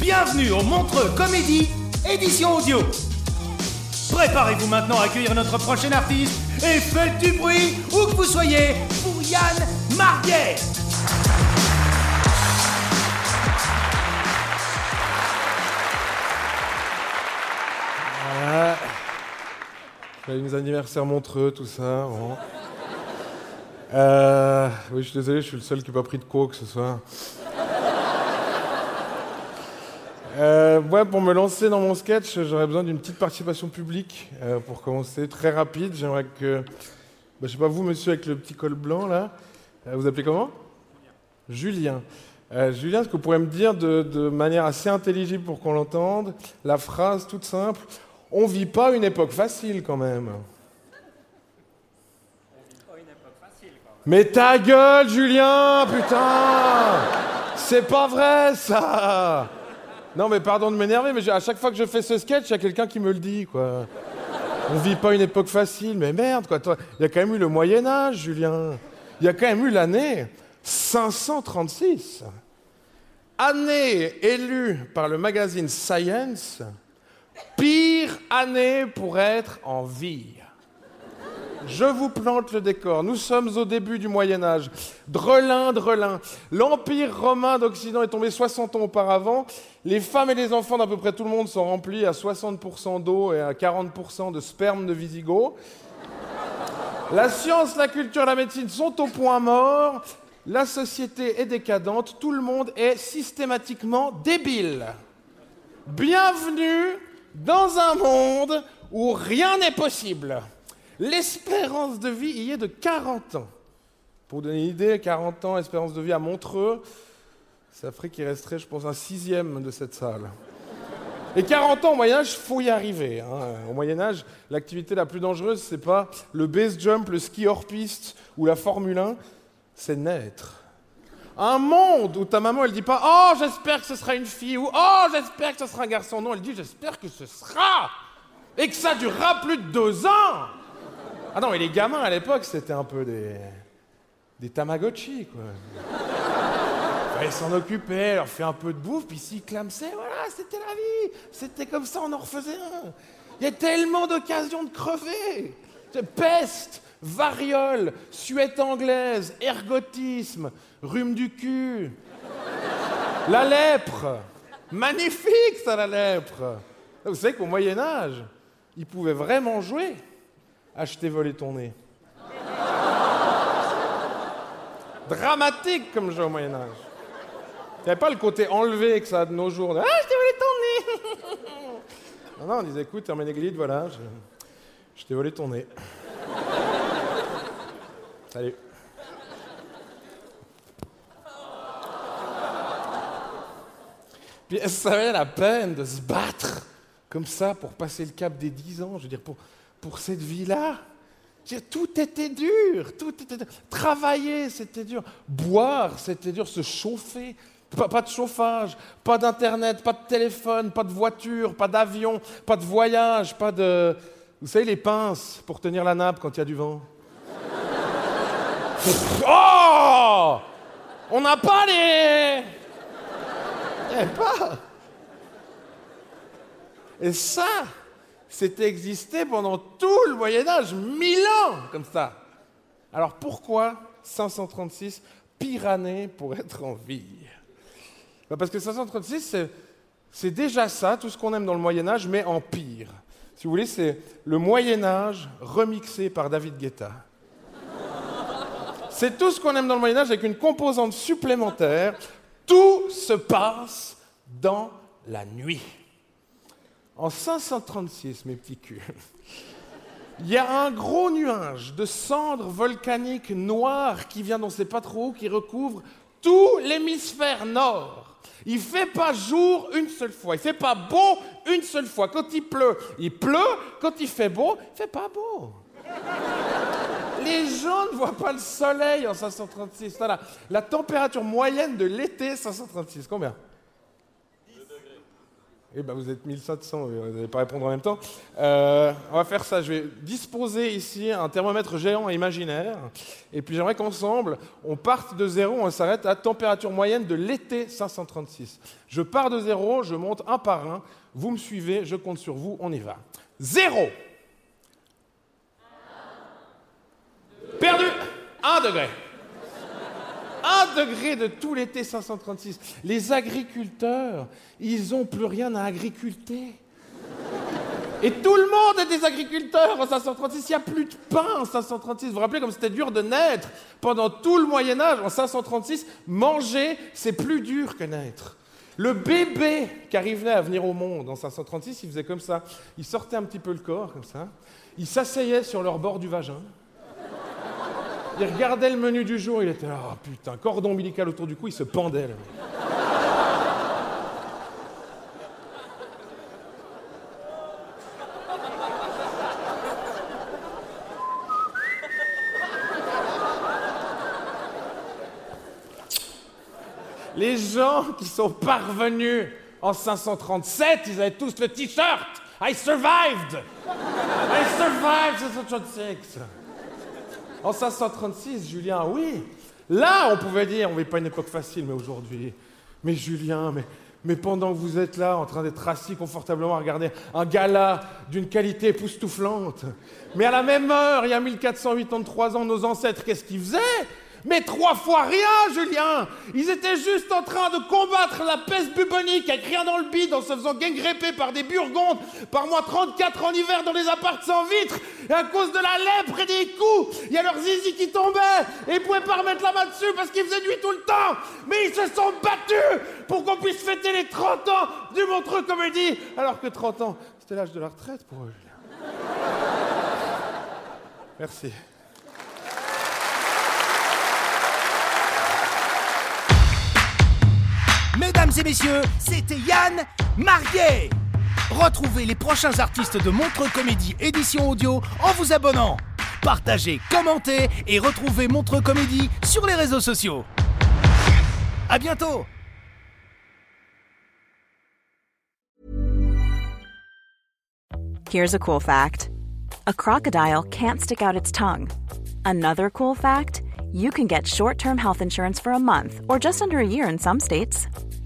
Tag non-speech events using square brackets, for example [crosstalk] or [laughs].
Bienvenue au Montreux Comédie, édition audio Préparez-vous maintenant à accueillir notre prochain artiste et faites du bruit, où que vous soyez, pour Yann Marguet Voilà. Joyeux anniversaire Montreux, tout ça. Euh, oui, je suis désolé, je suis le seul qui n'a pas pris de coke ce soir. Euh, pour me lancer dans mon sketch, j'aurais besoin d'une petite participation publique. euh, pour commencer, très rapide. J'aimerais que. bah, je sais pas, vous, monsieur avec le petit col blanc, là. euh, vous appelez comment? Julien. Euh, Julien, est-ce que vous pourriez me dire de, manière assez intelligible pour qu'on l'entende, la phrase toute simple On vit pas une époque facile quand même. Mais ta gueule, Julien, putain C'est pas vrai, ça Non, mais pardon de m'énerver, mais à chaque fois que je fais ce sketch, il y a quelqu'un qui me le dit, quoi. On vit pas une époque facile, mais merde, quoi. Il y a quand même eu le Moyen-Âge, Julien. Il y a quand même eu l'année 536. Année élue par le magazine Science, pire année pour être en vie. Je vous plante le décor. Nous sommes au début du Moyen Âge. Drelin, Drelin. L'Empire romain d'Occident est tombé 60 ans auparavant. Les femmes et les enfants d'à peu près tout le monde sont remplis à 60% d'eau et à 40% de sperme de Visigoth. La science, la culture, la médecine sont au point mort. La société est décadente. Tout le monde est systématiquement débile. Bienvenue dans un monde où rien n'est possible. L'espérance de vie y est de 40 ans. Pour donner une idée, 40 ans, espérance de vie à Montreux, ça ferait qu'il resterait, je pense, un sixième de cette salle. Et 40 ans au Moyen-Âge, faut y arriver. hein. Au Moyen-Âge, l'activité la plus dangereuse, c'est pas le base jump, le ski hors piste ou la Formule 1, c'est naître. Un monde où ta maman, elle dit pas Oh, j'espère que ce sera une fille ou Oh, j'espère que ce sera un garçon. Non, elle dit J'espère que ce sera. Et que ça durera plus de deux ans. Ah non, et les gamins à l'époque, c'était un peu des. des Tamagotchi, quoi. Fallait s'en occuper, leur faire un peu de bouffe, puis s'ils clamsaient, voilà, c'était la vie. C'était comme ça, on en refaisait un. Il y a tellement d'occasions de crever. Peste, variole, suette anglaise, ergotisme, rhume du cul. La lèpre. Magnifique, ça, la lèpre. Vous savez qu'au Moyen-Âge, ils pouvaient vraiment jouer. Acheter, voler ton nez. Dramatique comme jeu au Moyen-Âge. Il n'y avait pas le côté enlevé que ça a de nos jours. Ah, je t'ai volé ton nez [laughs] Non, non, on disait, écoute, Herménéglide, voilà, je, je t'ai volé ton nez. Salut. Puis ça valait la peine de se battre comme ça pour passer le cap des 10 ans, je veux dire, pour, pour cette vie-là. Tout était dur, tout était. Travailler, c'était dur. Boire, c'était dur. Se chauffer, pas, pas de chauffage, pas d'internet, pas de téléphone, pas de voiture, pas d'avion, pas de voyage, pas de... Vous savez, les pinces pour tenir la nappe quand il y a du vent. [laughs] oh On n'a pas les... Eh, pas Et ça, c'était existé pendant tout le Moyen Âge, mille ans, comme ça. Alors pourquoi 536 pire année pour être en vie? Bah, Parce que 536, c'est déjà ça, tout ce qu'on aime dans le Moyen Âge, mais en pire. Si vous voulez, c'est le Moyen Âge remixé par David Guetta. C'est tout ce qu'on aime dans le Moyen Âge avec une composante supplémentaire. Tout se passe dans la nuit. En 536, mes petits culs, [laughs] il y a un gros nuage de cendres volcaniques noires qui vient d'on ne sait pas trop où, qui recouvre tout l'hémisphère nord. Il fait pas jour une seule fois, il fait pas beau une seule fois. Quand il pleut, il pleut. Quand il fait beau, il fait pas beau. [laughs] Les gens ne voient pas le soleil en 536. Voilà. La température moyenne de l'été 536, combien? Eh ben, vous êtes 1700, vous n'allez pas répondre en même temps. Euh, on va faire ça. Je vais disposer ici un thermomètre géant imaginaire. Et puis j'aimerais qu'ensemble, on parte de zéro, on s'arrête à température moyenne de l'été 536. Je pars de zéro, je monte un par un. Vous me suivez, je compte sur vous, on y va. Zéro. Perdu. Un degré. Un degré de tout l'été 536. Les agriculteurs, ils n'ont plus rien à agriculter. Et tout le monde est des agriculteurs en 536. Il n'y a plus de pain en 536. Vous vous rappelez comme c'était dur de naître pendant tout le Moyen Âge En 536, manger, c'est plus dur que naître. Le bébé qui arrivait à venir au monde en 536, il faisait comme ça. Il sortait un petit peu le corps, comme ça. Il s'asseyait sur leur bord du vagin. Il regardait le menu du jour, il était là, oh putain, cordon ombilical autour du cou, il se pendait. Là. Les gens qui sont parvenus en 537, ils avaient tous le t-shirt I survived! I survived 536! En 536, Julien, oui. Là, on pouvait dire, on ne vit pas une époque facile, mais aujourd'hui. Mais Julien, mais, mais pendant que vous êtes là, en train d'être assis confortablement à regarder un gala d'une qualité époustouflante, mais à la même heure, il y a 1483 ans, nos ancêtres, qu'est-ce qu'ils faisaient? Mais trois fois rien, Julien. Ils étaient juste en train de combattre la peste bubonique avec rien dans le bide en se faisant gangréper par des burgondes, par moins 34 en hiver dans les apparts sans vitres, et à cause de la lèpre et des coups, il y a leurs zizi qui tombaient, et ils pouvaient pas remettre la main dessus parce qu'il faisait nuit tout le temps. Mais ils se sont battus pour qu'on puisse fêter les 30 ans du Montreux Comédie, alors que 30 ans, c'était l'âge de la retraite pour eux, Julien. Merci. Mesdames et messieurs, c'était Yann Marguet. Retrouvez les prochains artistes de Montreux Comédie édition audio en vous abonnant. Partagez, commentez et retrouvez Montreux Comédie sur les réseaux sociaux. À bientôt Here's a cool fact. A crocodile can't stick out its tongue. Another cool fact, you can get short-term health insurance for a month or just under a year in some states.